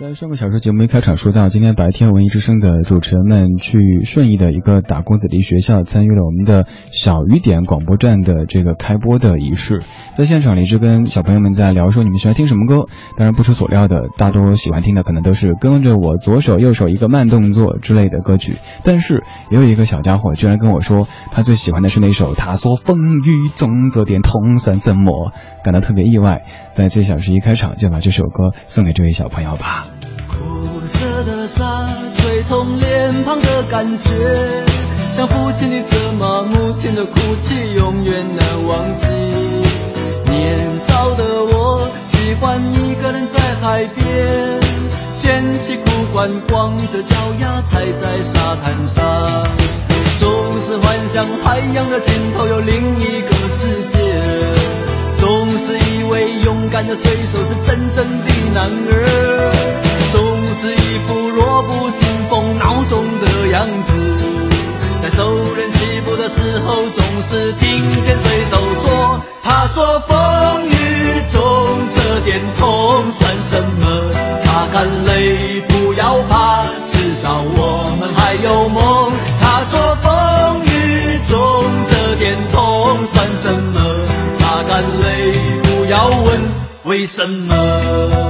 在上个小时节目一开场说到，今天白天文艺之声的主持人们去顺义的一个打工子弟学校参与了我们的小雨点广播站的这个开播的仪式，在现场里就跟小朋友们在聊说你们喜欢听什么歌，当然不出所料的，大多喜欢听的可能都是跟着我左手右手一个慢动作之类的歌曲，但是也有一个小家伙居然跟我说他最喜欢的是那首他说风雨中这点痛算什么，感到特别意外，在这小时一开场就把这首歌送给这位小朋友吧。苦涩的沙吹痛脸庞的感觉，像父亲的责骂，母亲的哭泣，永远难忘记。年少的我喜欢一个人在海边，卷起裤管，光着脚丫踩在沙滩上，总是幻想海洋的尽头有另一个世界，总是以为勇敢的水手是真正的男儿。总是一副弱不禁风、孬种的样子，在受人欺负的时候，总是听见水手说：“他说风雨中这点痛算什么？擦干泪，不要怕，至少我们还有梦。”他说风雨中这点痛算什么？擦干泪，不要问为什么。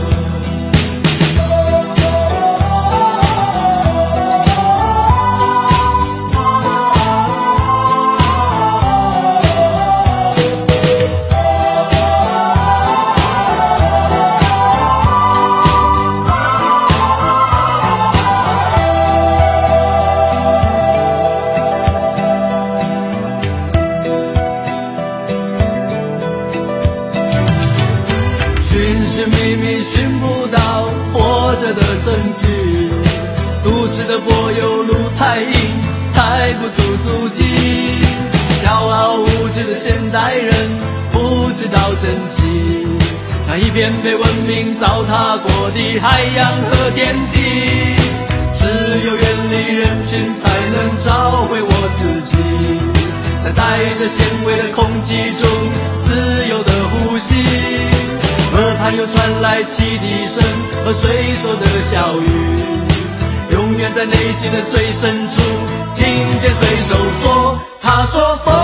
柏油路太硬，踩不出足迹。骄傲无知的现代人不知道珍惜那一片被文明糟蹋过的海洋和天地。只有远离人群，才能找回我自己，在带着咸味的空气中自由的呼吸。耳畔又传来汽笛声和水手的笑语，远在内心的最深处听见水手说：“他说风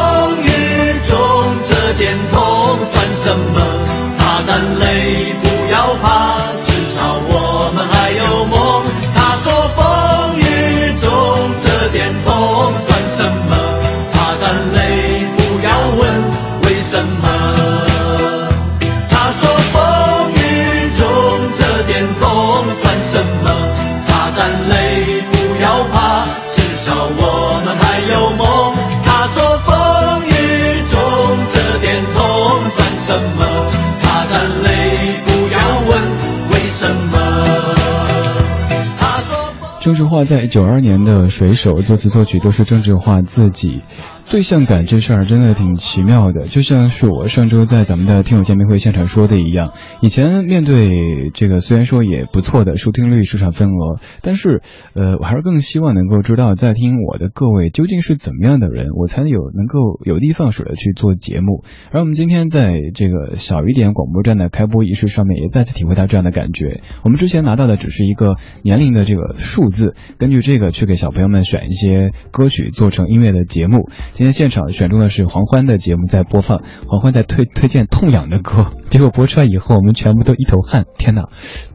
郑智化在九二年的《水手》作词作曲都是郑智化自己。对象感这事儿真的挺奇妙的，就像是我上周在咱们的听友见面会现场说的一样，以前面对这个虽然说也不错的收听率、市场份额，但是呃，我还是更希望能够知道在听我的各位究竟是怎么样的人，我才有能够有的放矢的去做节目。而我们今天在这个小一点广播站的开播仪式上面，也再次体会到这样的感觉。我们之前拿到的只是一个年龄的这个数字，根据这个去给小朋友们选一些歌曲做成音乐的节目。今天现场选中的是黄欢的节目在播放，黄欢在推推荐痛痒的歌，结果播出来以后，我们全部都一头汗。天哪，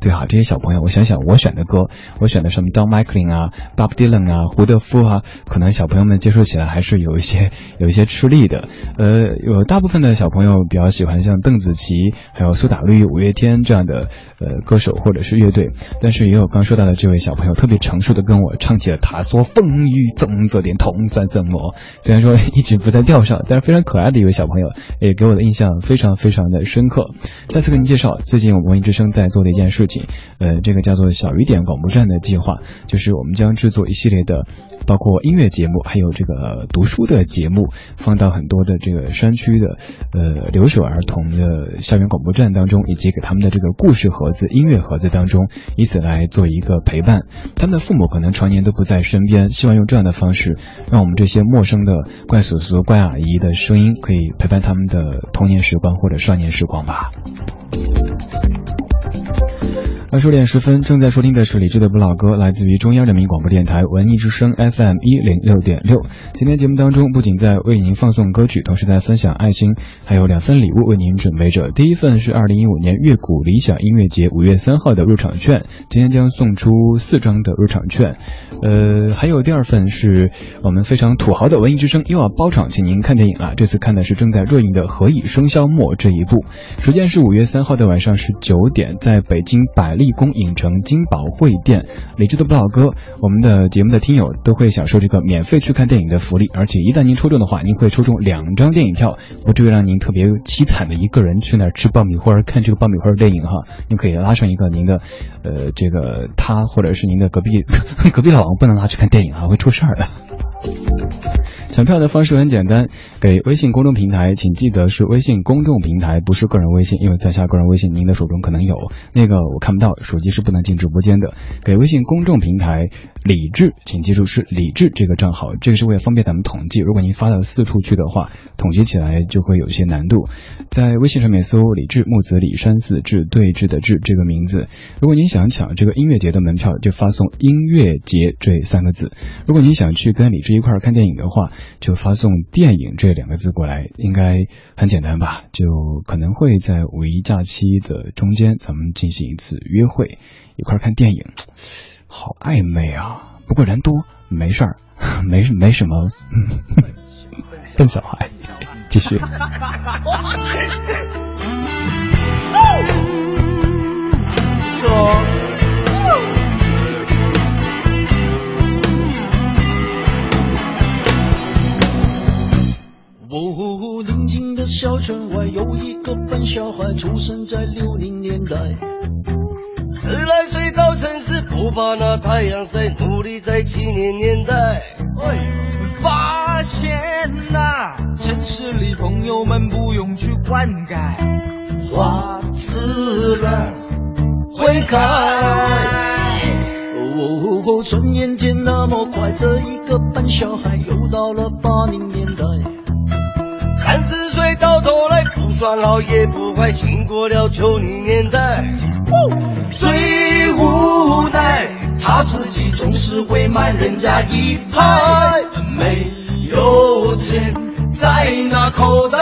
对啊，这些小朋友，我想想，我选的歌，我选的什么 Don McLean 啊，Bob Dylan 啊，胡德夫啊，可能小朋友们接受起来还是有一些有一些吃力的。呃，有大部分的小朋友比较喜欢像邓紫棋，还有苏打绿、五月天这样的呃歌手或者是乐队，但是也有刚说到的这位小朋友特别成熟的跟我唱起了他说风雨中这点痛算什么？虽然说。一直不在调上，但是非常可爱的一位小朋友，也给我的印象非常非常的深刻。再次给您介绍，最近我们文艺之声在做的一件事情，呃，这个叫做“小雨点广播站”的计划，就是我们将制作一系列的，包括音乐节目，还有这个读书的节目，放到很多的这个山区的，呃，留守儿童的校园广播站当中，以及给他们的这个故事盒子、音乐盒子当中，以此来做一个陪伴。他们的父母可能常年都不在身边，希望用这样的方式，让我们这些陌生的。怪叔叔、怪阿姨的声音，可以陪伴他们的童年时光或者少年时光吧。二十点十分，正在收听的是李志的不老歌，来自于中央人民广播电台文艺之声 FM 一零六点六。今天节目当中，不仅在为您放送歌曲，同时在分享爱心，还有两份礼物为您准备着。第一份是二零一五年乐谷理想音乐节五月三号的入场券，今天将送出四张的入场券。呃，还有第二份是我们非常土豪的文艺之声又要包场，请您看电影了。这次看的是正在热映的《何以笙箫默》这一部，时间是五月三号的晚上十九点，在北京百。立功影城金宝汇店，理智的不老哥，我们的节目的听友都会享受这个免费去看电影的福利，而且一旦您抽中的话，您会抽中两张电影票，不至于让您特别凄惨的一个人去那儿吃爆米花看这个爆米花电影哈。您可以拉上一个您的，呃，这个他或者是您的隔壁隔壁老王，不能拉去看电影啊，会出事儿的。抢票的方式很简单，给微信公众平台，请记得是微信公众平台，不是个人微信，因为在下个人微信您的手中可能有那个我看不到，手机是不能进直播间的。给微信公众平台李智，请记住是李智这个账号，这个是为了方便咱们统计。如果您发到四处去的话，统计起来就会有些难度。在微信上面搜李智木子李山寺志对峙的志这个名字。如果您想抢这个音乐节的门票，就发送音乐节这三个字。如果您想去跟李智一块儿看电影的话，就发送电影这两个字过来，应该很简单吧？就可能会在五一假期的中间，咱们进行一次约会，一块看电影，好暧昧啊！不过人多，没事儿，没没什么。笨小孩，继续。哦，宁静的小村外有一个笨小孩，出生在六零年代。十来岁到城市，不怕那太阳晒，努力在七零年代。发现呐，城市里朋友们不用去灌溉，花自然会开。哦，转眼间那么快，这一个笨小孩又到了八零年代。三十岁到头来不算老也不坏，经过了九零年代，最无奈他自己总是会慢人家一拍，没有钱在那口袋，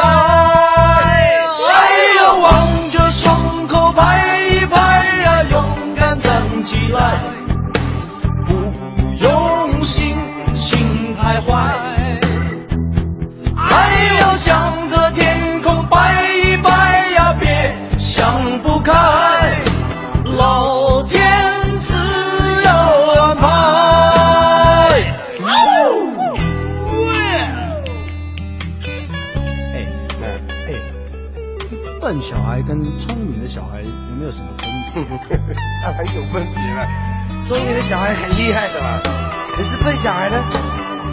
孩跟聪明的小孩有没有什么分别？当然有分别了，聪明的小孩很厉害的嘛，可是笨小孩呢，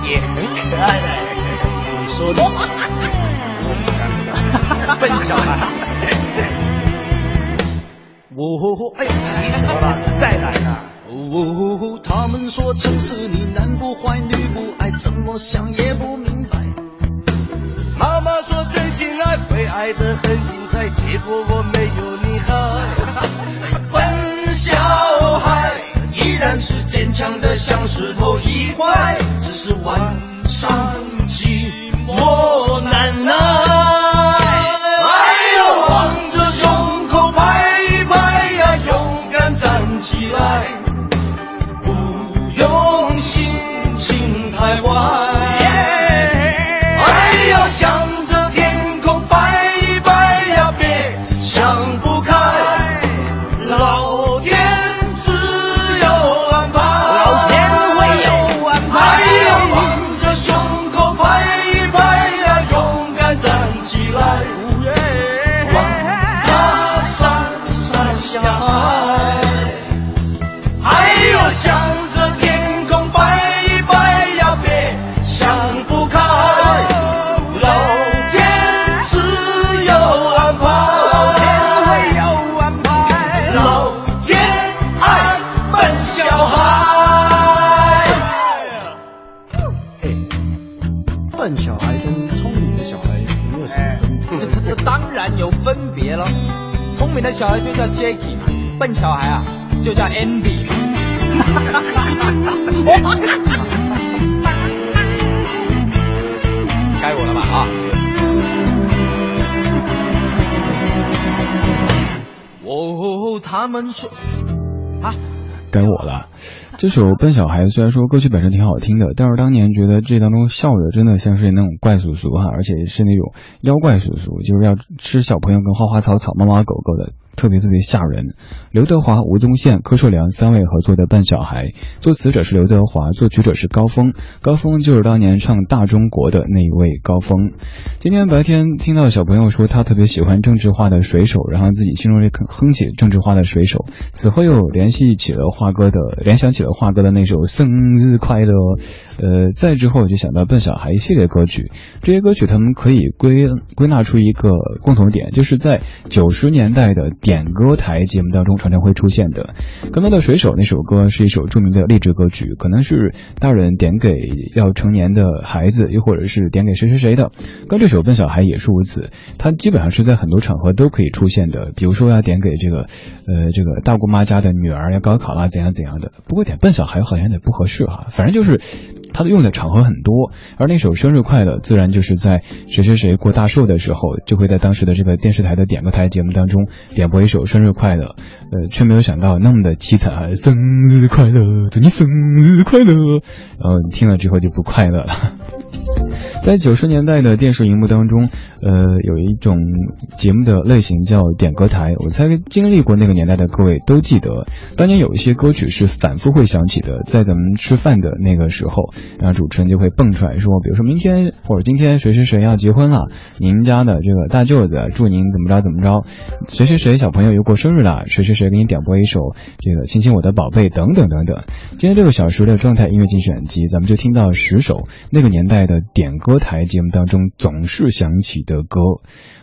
也很可爱的。你说的。笨小孩。哦，哎，急死我了，再来啊！哦，他们说城市里男不坏女不爱，怎么想也不明果我没有你好。笨小孩依然是坚强的像石头一块，只是晚上寂寞难耐。他们说啊，该我了。这首《笨小孩》虽然说歌曲本身挺好听的，但是当年觉得这当中笑的真的像是那种怪叔叔哈，而且是那种妖怪叔叔，就是要吃小朋友跟花花草草、猫猫狗狗的。特别特别吓人。刘德华、吴宗宪、柯受良三位合作的《笨小孩》，作词者是刘德华，作曲者是高峰。高峰就是当年唱《大中国》的那一位高峰。今天白天听到小朋友说他特别喜欢郑智化的《水手》，然后自己心中也哼起郑智化的《水手》，此后又联系起了华哥的，联想起了华哥的那首《生日快乐》。呃，再之后就想到《笨小孩》一系列歌曲，这些歌曲他们可以归归纳出一个共同点，就是在九十年代的。点歌台节目当中常常会出现的，刚刚的水手那首歌是一首著名的励志歌曲，可能是大人点给要成年的孩子，又或者是点给谁谁谁的。跟这首笨小孩也是如此，它基本上是在很多场合都可以出现的，比如说要点给这个呃这个大姑妈家的女儿要高考啦怎样怎样的。不过点笨小孩好像有点不合适哈，反正就是它的用的场合很多，而那首生日快乐自然就是在谁谁谁过大寿的时候，就会在当时的这个电视台的点歌台节目当中点播。一首生日快乐，呃，却没有想到那么的凄惨。生日快乐，祝你生日快乐。然后听了之后就不快乐了。在九十年代的电视荧幕当中，呃，有一种节目的类型叫点歌台。我猜经历过那个年代的各位都记得，当年有一些歌曲是反复会响起的。在咱们吃饭的那个时候，然后主持人就会蹦出来说，比如说明天或者今天谁谁谁要结婚了，您家的这个大舅子祝您怎么着怎么着，谁谁谁小朋友又过生日了，谁谁谁给你点播一首这个亲亲我的宝贝等等等等。今天这个小时的状态音乐精选集，咱们就听到十首那个年代的点歌。台节目当中总是响起的歌，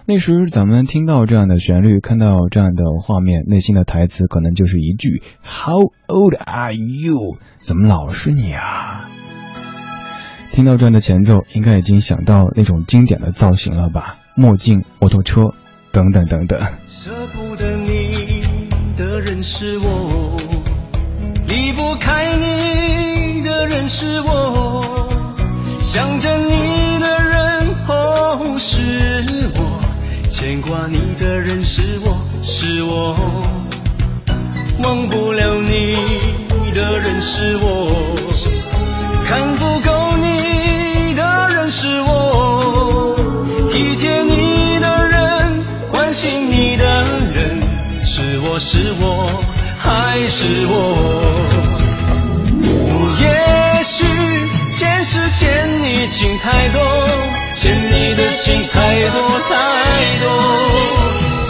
那时咱们听到这样的旋律，看到这样的画面，内心的台词可能就是一句 “How old are you？” 怎么老是你啊？听到这样的前奏，应该已经想到那种经典的造型了吧？墨镜、摩托车，等等等等。舍不得你的人是我，离不开你的人是我，想着你的人哦。是我牵挂你的人是我是我忘不了你的人是我看不够是我是我还是我也许前世欠你情太多欠你的情太多太多，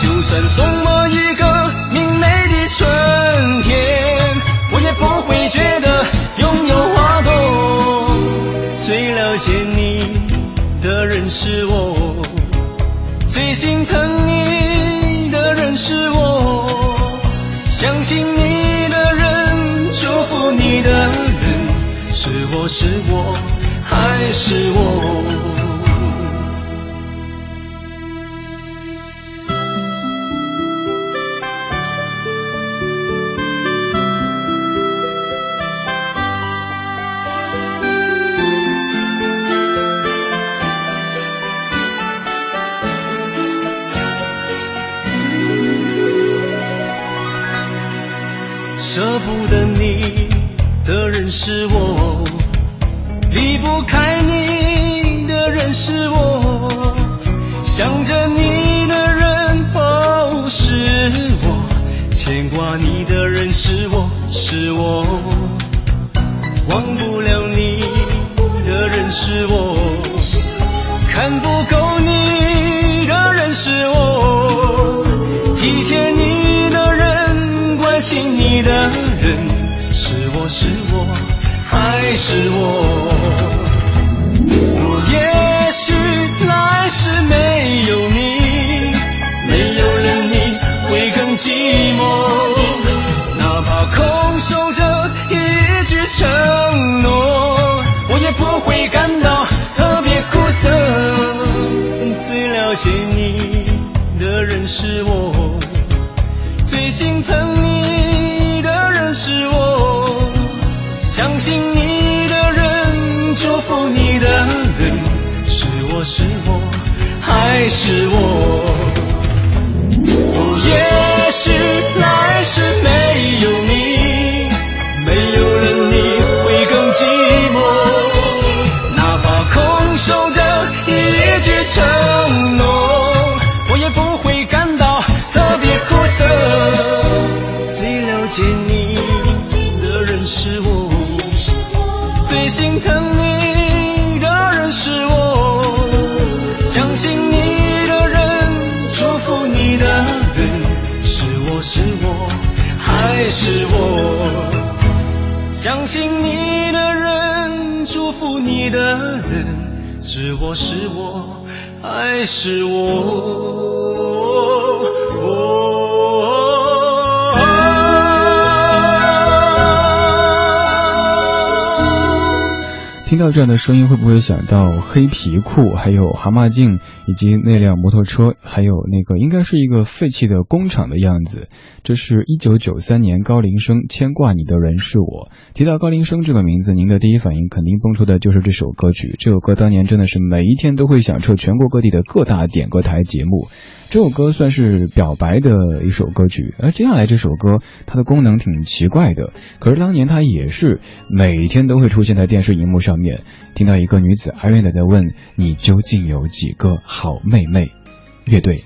就算送我一个明媚的春天，我也不会觉得拥有花朵。最了解你的人。是我，最心疼你这样的声音，会不会想到黑皮裤，还有蛤蟆镜，以及那辆摩托车，还有那个应该是一个废弃的工厂的样子？这是一九九三年高林生牵挂你的人是我。提到高林生这个名字，您的第一反应肯定蹦出的就是这首歌曲。这首歌当年真的是每一天都会响彻全国各地的各大点歌台节目。这首歌算是表白的一首歌曲，而接下来这首歌它的功能挺奇怪的，可是当年它也是每天都会出现在电视荧幕上面。听到一个女子哀怨的在问：“你究竟有几个好妹妹？”乐队。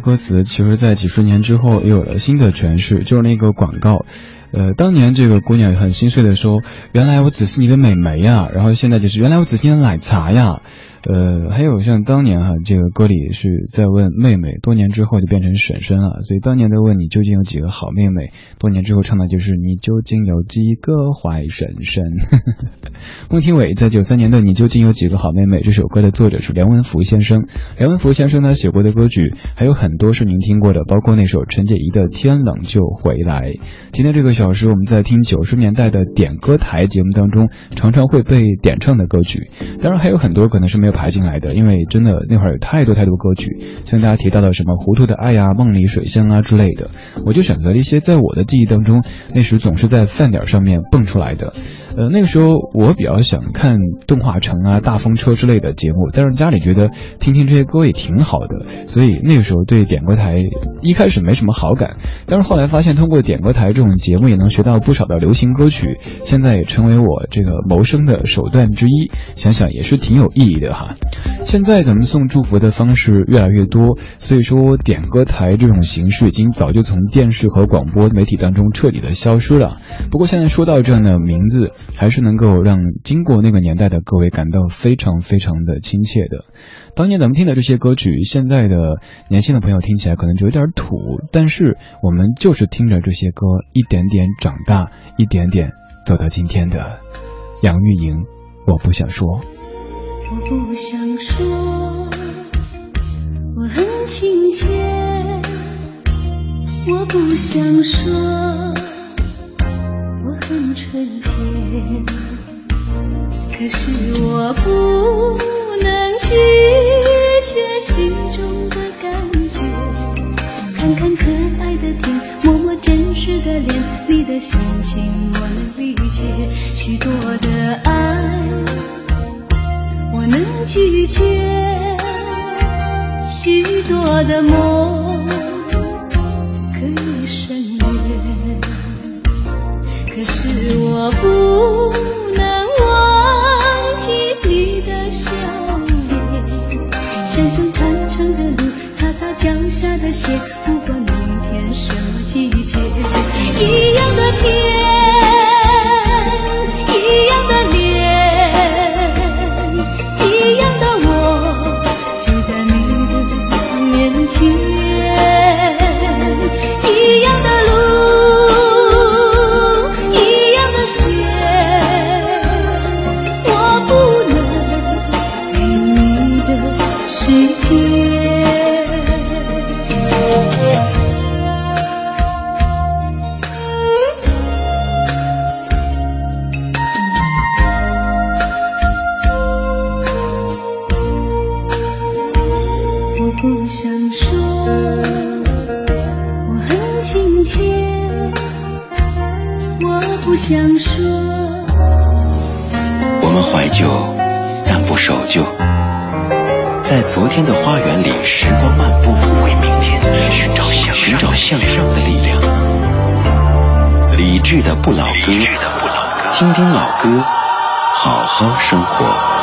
歌词其实，在几十年之后也有了新的诠释，就是那个广告。呃，当年这个姑娘很心碎的说：“原来我只是你的美眉呀。”然后现在就是：“原来我只是你的奶茶呀。”呃，还有像当年哈，这个歌里是在问妹妹，多年之后就变成婶婶了。所以当年在问你究竟有几个好妹妹，多年之后唱的就是你究竟有几个坏婶婶。孟庭苇在九三年的你究竟有几个好妹妹这首歌的作者是梁文福先生。梁文福先生呢写过的歌曲还有很多是您听过的，包括那首陈洁仪的天冷就回来。今天这个小时我们在听九十年代的点歌台节目当中常常会被点唱的歌曲，当然还有很多可能是没有。排进来的，因为真的那会儿有太多太多歌曲，像大家提到的什么糊涂的爱呀、梦里水乡啊之类的，我就选择了一些在我的记忆当中那时总是在饭点上面蹦出来的。呃，那个时候我比较想看动画城啊、大风车之类的节目，但是家里觉得听听这些歌也挺好的，所以那个时候对点歌台一开始没什么好感。但是后来发现通过点歌台这种节目也能学到不少的流行歌曲，现在也成为我这个谋生的手段之一，想想也是挺有意义的哈。现在咱们送祝福的方式越来越多，所以说点歌台这种形式已经早就从电视和广播媒体当中彻底的消失了。不过现在说到这样的名字。还是能够让经过那个年代的各位感到非常非常的亲切的。当年咱们听的这些歌曲，现在的年轻的朋友听起来可能就有点土，但是我们就是听着这些歌，一点点长大，一点点走到今天的。杨钰莹，我不想说。我不想说，我很亲切。我不想说。很纯洁，可是我不能拒听听老歌，好好生活。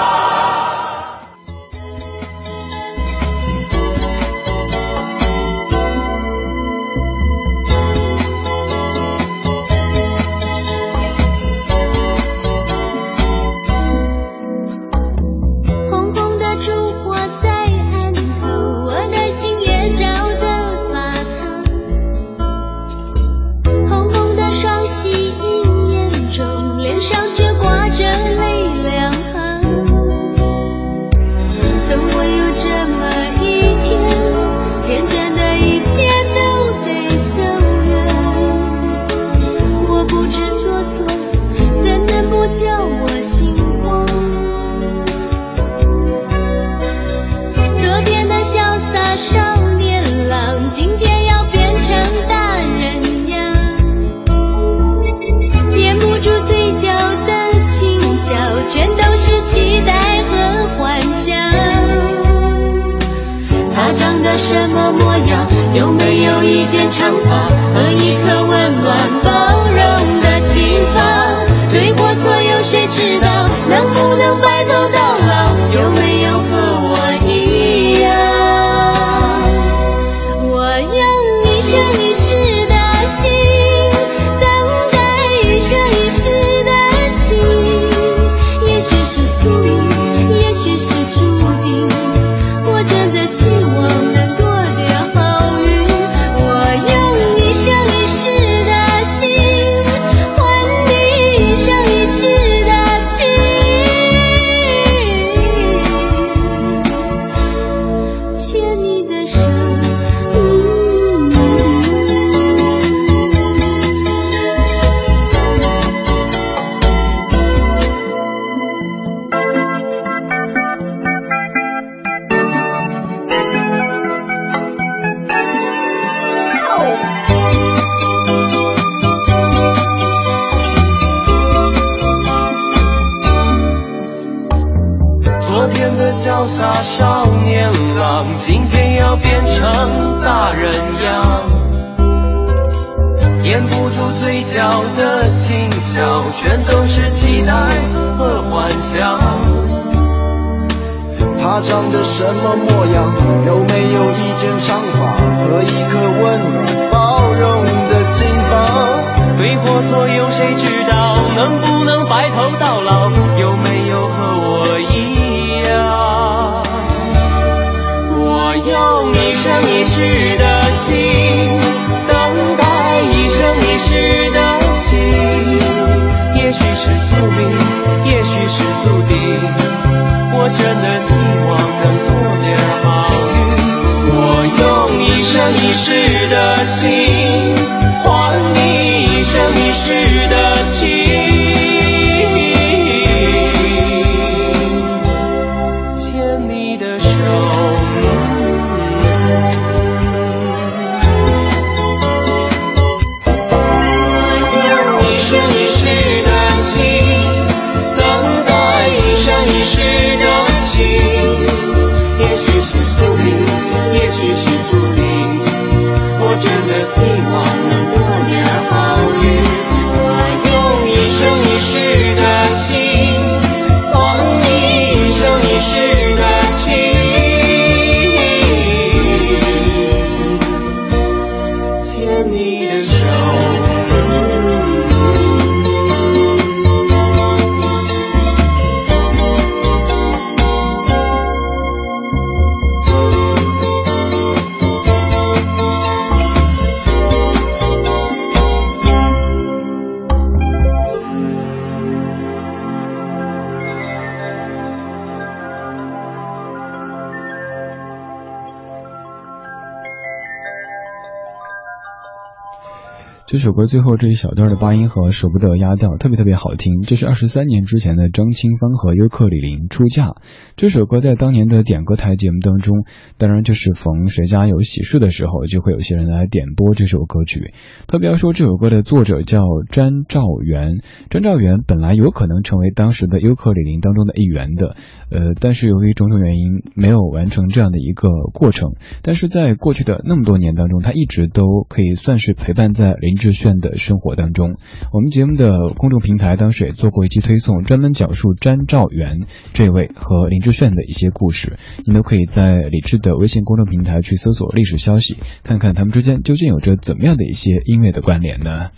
歌最后这一小段的八音盒舍不得压掉，特别特别好听。这是二十三年之前的张清芳和尤克里林出嫁。这首歌在当年的点歌台节目当中，当然就是逢谁家有喜事的时候，就会有些人来点播这首歌曲。特别要说这首歌的作者叫詹兆元，詹兆元本来有可能成为当时的尤克里林当中的一员的，呃，但是由于种种原因没有完成这样的一个过程。但是在过去的那么多年当中，他一直都可以算是陪伴在林。志炫的生活当中。我们节目的公众平台当时也做过一期推送，专门讲述詹兆元这位和林志炫的一些故事。您都可以在李志的微信公众平台去搜索历史消息，看看他们之间究竟有着怎么样的一些音乐的关联呢？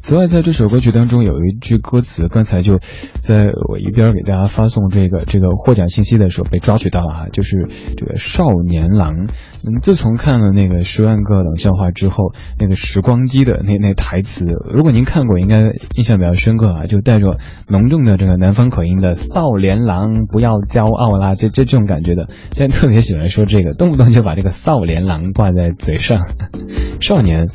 此外，在这首歌曲当中有一句歌词，刚才就在我一边给大家发送这个这个获奖信息的时候被抓取到了哈，就是这个少年郎。嗯，自从看了那个十万个冷笑话之后，那个时光机的那那台词，如果您看过，应该印象比较深刻啊，就带着浓重的这个南方口音的“少年郎不要骄傲啦”，这这这种感觉的，现在特别喜欢说这个，动不动就把这个“少年郎”挂在嘴上，少年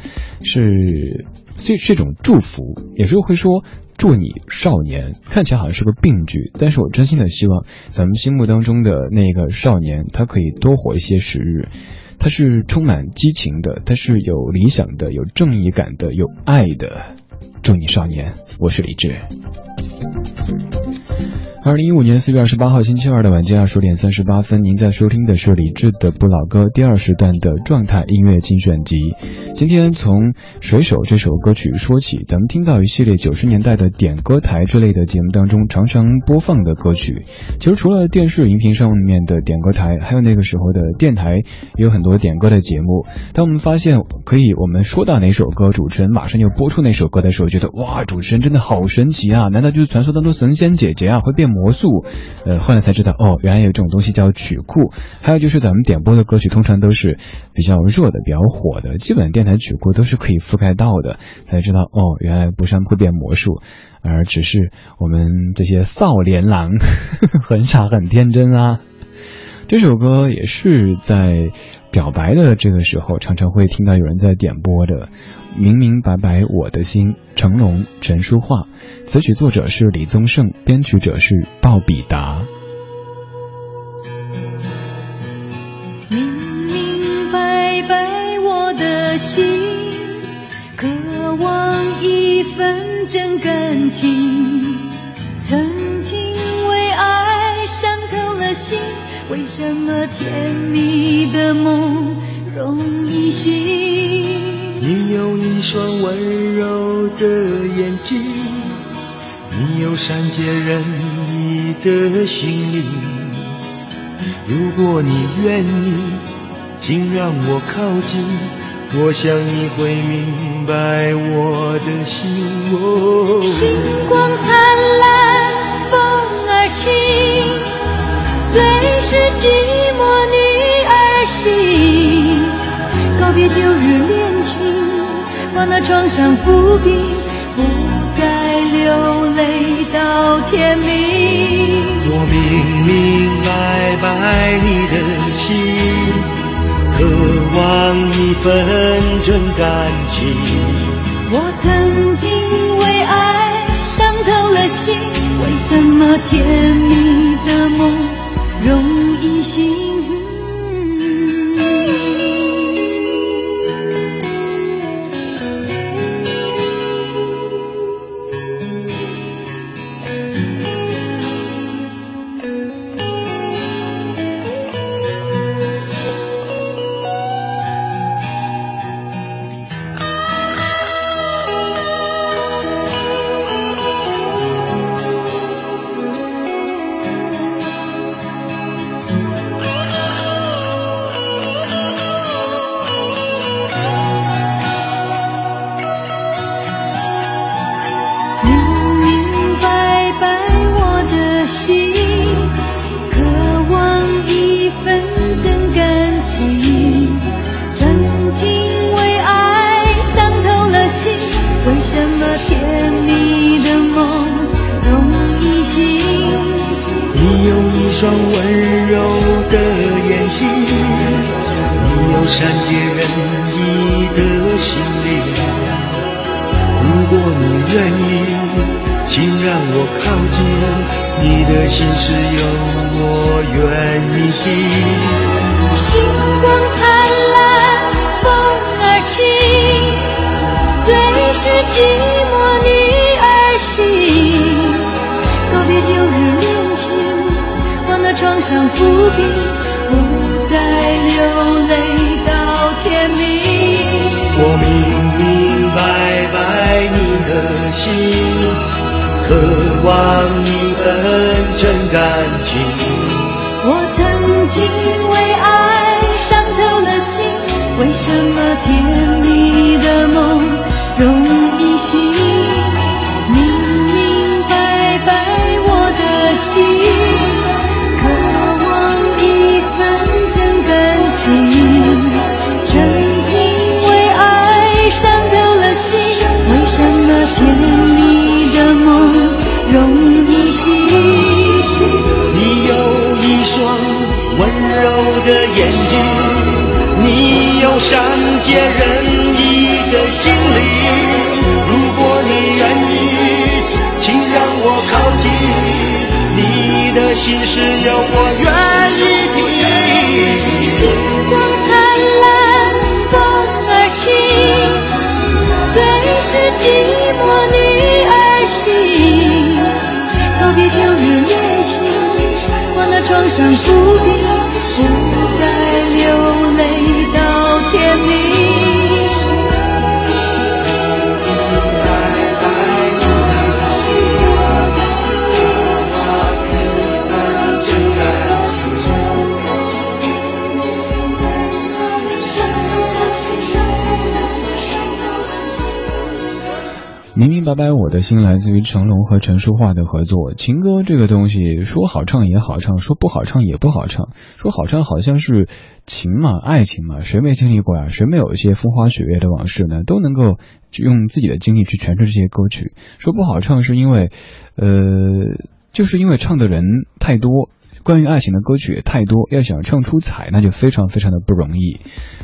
是。是是一种祝福，有时候会说祝你少年，看起来好像是个病句，但是我真心的希望咱们心目当中的那个少年，他可以多活一些时日，他是充满激情的，他是有理想的，有正义感的，有爱的。祝你少年，我是李志。二零一五年四月二十八号星期二的晚间二十点三十八分，您在收听的是李志的不老歌第二时段的状态音乐精选集。今天从《水手》这首歌曲说起，咱们听到一系列九十年代的点歌台之类的节目当中常常播放的歌曲。其实除了电视荧屏上面的点歌台，还有那个时候的电台也有很多点歌的节目。当我们发现可以，我们说到哪首歌，主持人马上就播出那首歌的时候，觉得哇，主持人真好神奇啊！难道就是传说当中神仙姐姐啊会变？魔术，呃，后来才知道哦，原来有这种东西叫曲库。还有就是咱们点播的歌曲通常都是比较热的、比较火的，基本电台曲库都是可以覆盖到的。才知道哦，原来不山会变魔术，而只是我们这些少年郎 很傻很天真啊。这首歌也是在表白的这个时候，常常会听到有人在点播的。明明白白我的心，成龙、陈淑桦，词曲作者是李宗盛，编曲者是鲍比达。明明白白我的心，渴望一份真感情。曾经为爱伤透了心，为什么甜蜜的梦容易醒？你有一双温柔的眼睛，你有善解人意的心灵。如果你愿意，请让我靠近，我想你会明白我的心。星光灿烂，风儿轻，最是寂寞女儿心。告别旧日恋。把那创伤抚平，不再流泪到天明。我明明白白你的心，渴望一份真感情。我曾经为爱伤透了心，为什么甜蜜像伏笔不再流泪到天明我明明白白你的心渴望一份真感情。我曾经为爱伤透了心为什么甜蜜的梦的眼睛，你有善解人意的心灵。如果你愿意，请让我靠近，你的心事有我愿意听。星光灿烂，风儿轻，最是寂寞女儿心。告别旧日恋情，忘了床上伏笔，在流明明白白我的心来自于成龙和陈淑桦的合作。情歌这个东西，说好唱也好唱，说不好唱也不好唱。说好唱好像是情嘛，爱情嘛，谁没经历过呀？谁没有一些风花雪月的往事呢？都能够用自己的经历去诠释这些歌曲。说不好唱是因为，呃，就是因为唱的人太多。关于爱情的歌曲也太多，要想唱出彩，那就非常非常的不容易。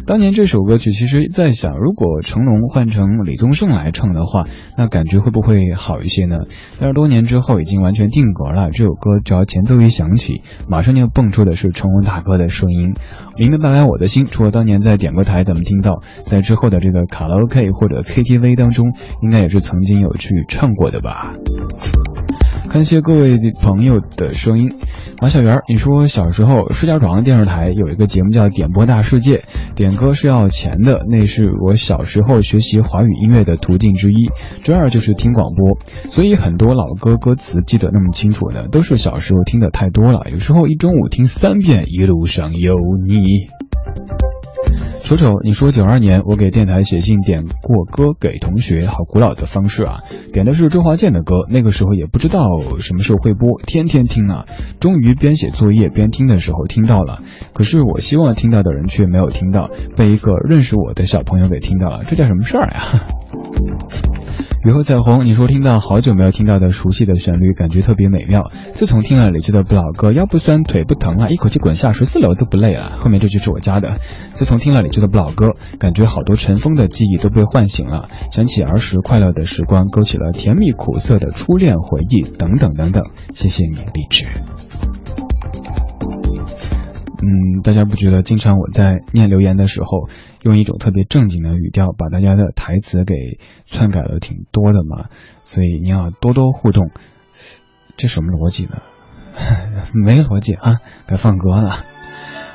当年这首歌曲，其实在想，如果成龙换成李宗盛来唱的话，那感觉会不会好一些呢？但是多年之后已经完全定格了，这首歌只要前奏一响起，马上就蹦出的是成龙大哥的声音。明明白白我的心，除了当年在点歌台咱们听到，在之后的这个卡拉 OK 或者 KTV 当中，应该也是曾经有去唱过的吧。感谢各位朋友的声音，马小圆，你说小时候石家庄电视台有一个节目叫《点播大世界》，点歌是要钱的，那是我小时候学习华语音乐的途径之一。之二就是听广播，所以很多老歌歌词记得那么清楚呢，都是小时候听的太多了，有时候一中午听三遍，一路上有你。瞅瞅，你说九二年我给电台写信点过歌给同学，好古老的方式啊！点的是周华健的歌，那个时候也不知道什么时候会播，天天听啊！终于边写作业边听的时候听到了，可是我希望听到的人却没有听到，被一个认识我的小朋友给听到了，这叫什么事儿呀？雨后彩虹，你说听到好久没有听到的熟悉的旋律，感觉特别美妙。自从听了李志的不老歌，腰不酸腿不疼啊，一口气滚下十四楼都不累了。后面这句是我加的。自从听了李志的不老歌，感觉好多尘封的记忆都被唤醒了，想起儿时快乐的时光，勾起了甜蜜苦涩的初恋回忆，等等等等。谢谢你，励志。嗯，大家不觉得经常我在念留言的时候，用一种特别正经的语调，把大家的台词给篡改了挺多的嘛？所以你要多多互动。这什么逻辑呢？没逻辑啊！该放歌了。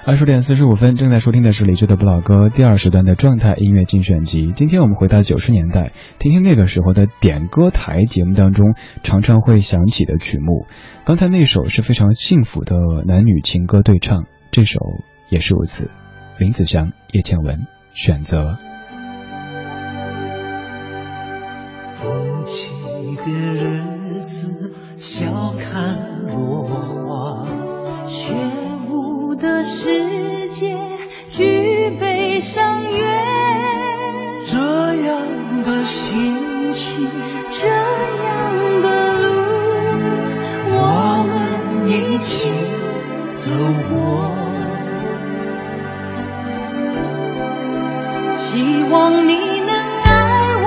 二十点四十五分，正在收听的是李志的不老歌第二时段的状态音乐精选集。今天我们回到九十年代，听听那个时候的点歌台节目当中常常会响起的曲目。刚才那首是非常幸福的男女情歌对唱。这首也是如此，林子祥、叶倩文选择。风起的日子，笑看落花，雪舞的世界，举杯上月。这样的心情，这样的路，我们一起走过。望你能爱我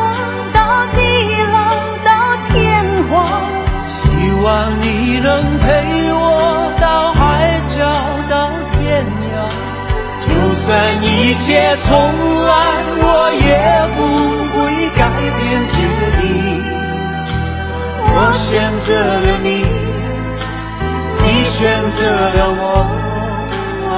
到地老到天荒，希望你能陪我到海角到天涯。就算一切重来，我也不会改变决定。我选择了你，你选择了我。我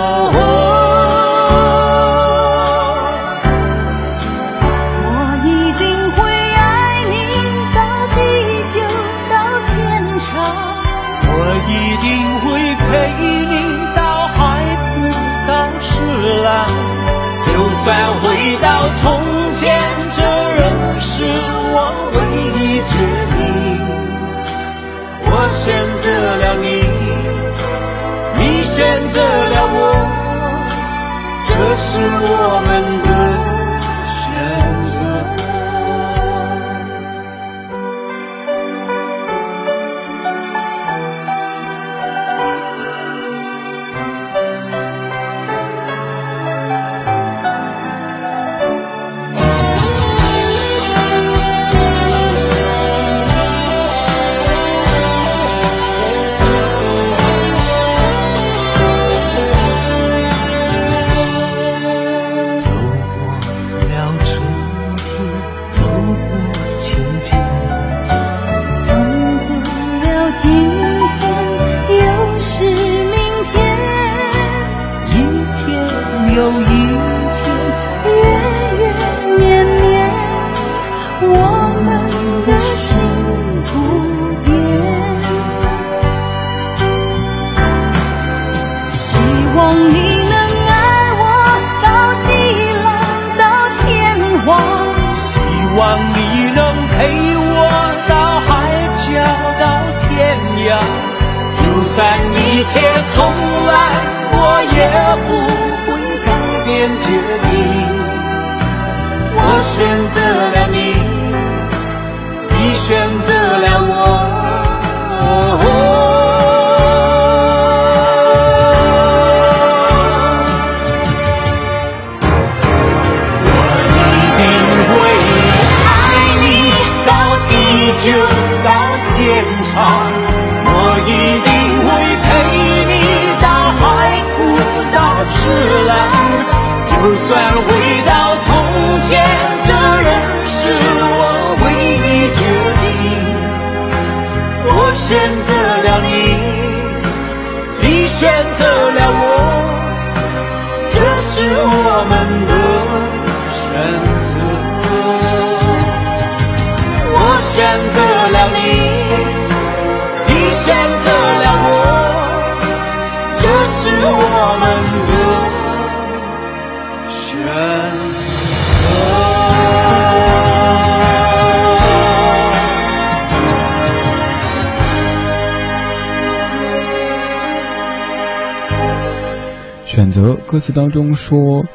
歌词当中说。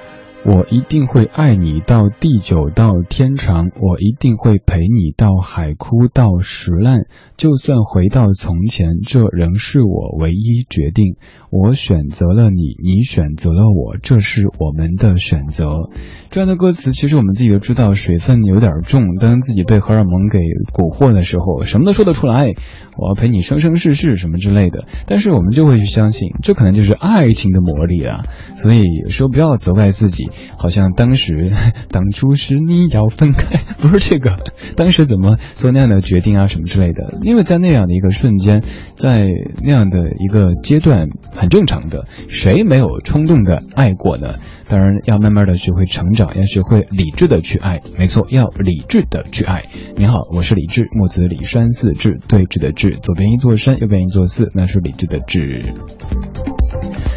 我一定会爱你到地久到天长，我一定会陪你到海枯到石烂。就算回到从前，这仍是我唯一决定。我选择了你，你选择了我，这是我们的选择。这样的歌词，其实我们自己都知道水分有点重。当自己被荷尔蒙给蛊惑的时候，什么都说得出来。我要陪你生生世世什么之类的。但是我们就会去相信，这可能就是爱情的魔力啊。所以有时候不要责怪自己。好像当时，当初是你要分开，不是这个，当时怎么做那样的决定啊，什么之类的？因为在那样的一个瞬间，在那样的一个阶段，很正常的，谁没有冲动的爱过呢？当然要慢慢的学会成长，要学会理智的去爱，没错，要理智的去爱。你好，我是李智，木子李山寺志，对峙的志，左边一座山，右边一座寺，那是理智的智。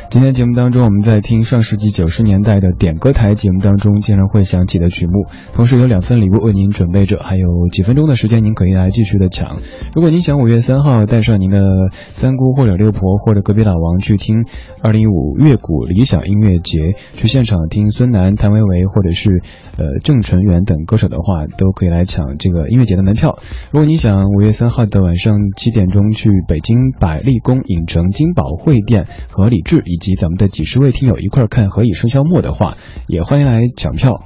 今天节目当中，我们在听上世纪九十年代的点歌台节目当中经常会响起的曲目，同时有两份礼物为您准备着，还有几分钟的时间，您可以来继续的抢。如果您想五月三号带上您的三姑或者六婆或者隔壁老王去听二零一五乐谷理想音乐节，去现场听孙楠、谭维维或者是呃郑纯元等歌手的话，都可以来抢这个音乐节的门票。如果你想五月三号的晚上七点钟去北京百丽宫影城金宝汇店和李志以及及咱们的几十位听友一块看《何以笙箫默》的话，也欢迎来抢票。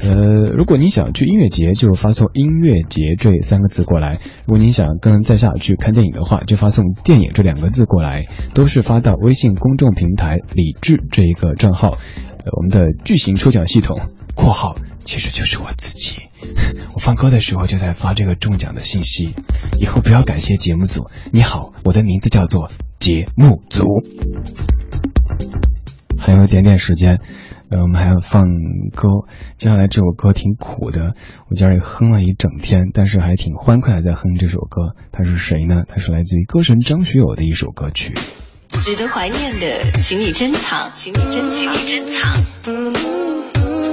呃，如果您想去音乐节，就发送“音乐节”这三个字过来；如果您想跟在下去看电影的话，就发送“电影”这两个字过来。都是发到微信公众平台“李智”这一个账号。我们的巨型抽奖系统（括号其实就是我自己），我放歌的时候就在发这个中奖的信息。以后不要感谢节目组。你好，我的名字叫做节目组。还有一点点时间，呃，我们还要放歌。接下来这首歌挺苦的，我今儿也哼了一整天，但是还挺欢快的在哼这首歌。他是谁呢？他是来自于歌神张学友的一首歌曲。值得怀念的，请你珍藏，请你珍，请你珍藏。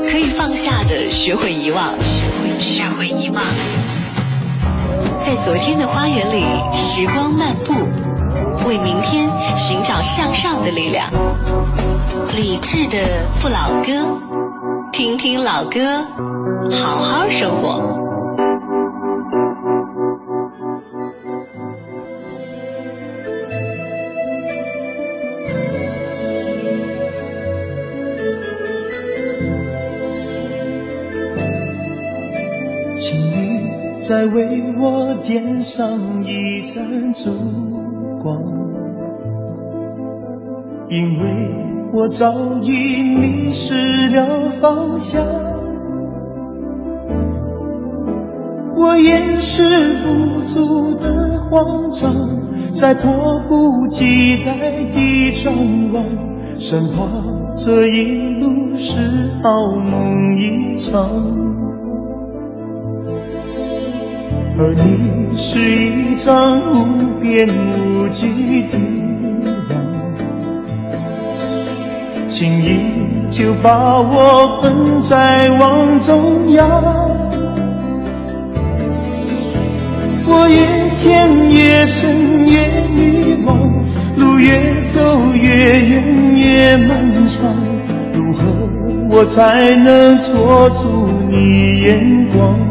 可以放下的，学会遗忘，学会学会遗忘。在昨天的花园里，时光漫步。为明天寻找向上的力量，理智的不老歌。听听老歌，好好生活。请你再为我点上一盏烛光，因为我早已迷失了方向。我掩饰不住的慌张，在迫不及待地张望，生怕这一路是好梦一场。而你是一张无边无际的网，轻易就把我困在网中央。我越陷越深越迷惘，路越走越远越漫长，如何我才能捉住你眼光？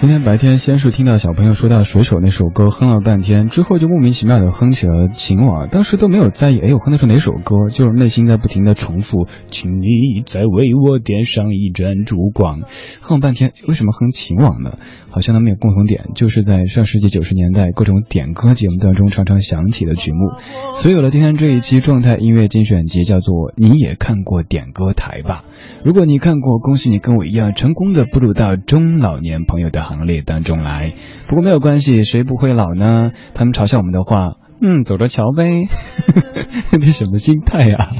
今天白天先是听到小朋友说到水手那首歌，哼了半天，之后就莫名其妙的哼起了《情网》，当时都没有在意，哎，我哼的是哪首歌？就是内心在不停的重复，请你再为我点上一盏烛光，哼了半天，为什么哼《情网》呢？好像他们有共同点，就是在上世纪九十年代各种点歌节目当中常常响起的曲目，所以有了今天这一期状态音乐精选集，叫做你也看过点歌台吧？如果你看过，恭喜你跟我一样成功的步入到中老年朋友的行列当中来。不过没有关系，谁不会老呢？他们嘲笑我们的话，嗯，走着瞧呗，你什么心态呀？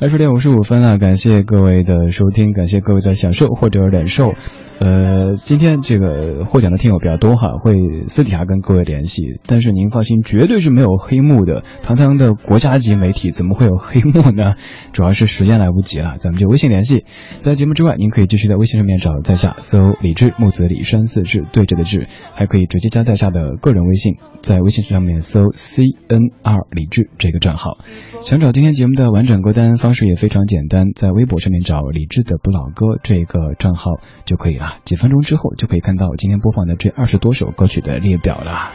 二十点五十五分了，感谢各位的收听，感谢各位的享受或者忍受。呃，今天这个获奖的听友比较多哈，会私底下跟各位联系。但是您放心，绝对是没有黑幕的。堂堂的国家级媒体怎么会有黑幕呢？主要是时间来不及了，咱们就微信联系。在节目之外，您可以继续在微信上面找在下搜李志木子李山四志对着的志，还可以直接加在下的个人微信，在微信上面搜 C N R 李志这个账号。想找今天节目的完整歌单方式也非常简单，在微博上面找李志的不老歌这个账号就可以了。几分钟之后就可以看到今天播放的这二十多首歌曲的列表了。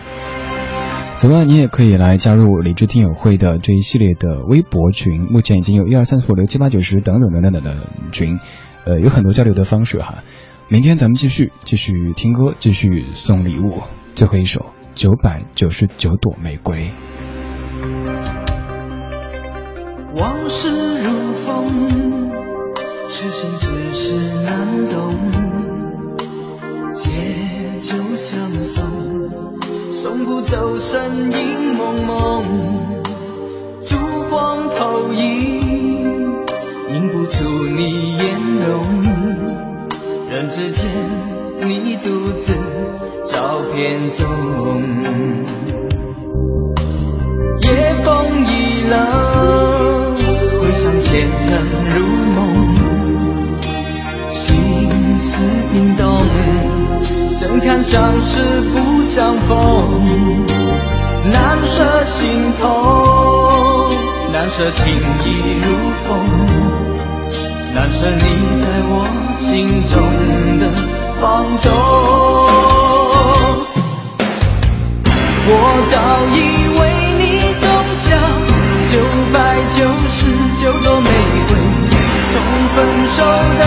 此外，你也可以来加入理智听友会的这一系列的微博群，目前已经有一二三四五六七八九十等等等等等的群，呃，有很多交流的方式哈。明天咱们继续继续听歌，继续送礼物，最后一首九百九十九朵玫瑰。往事此生只是难懂。借酒相送，送不走身影蒙蒙。烛光投影，映不出你颜容。人只见，你独自照片中。夜风已冷，回想前尘相识不相逢，难舍心痛，难舍情意如风，难舍你在我心中的放纵。我早已为你种下九百九十九朵玫瑰，从分手的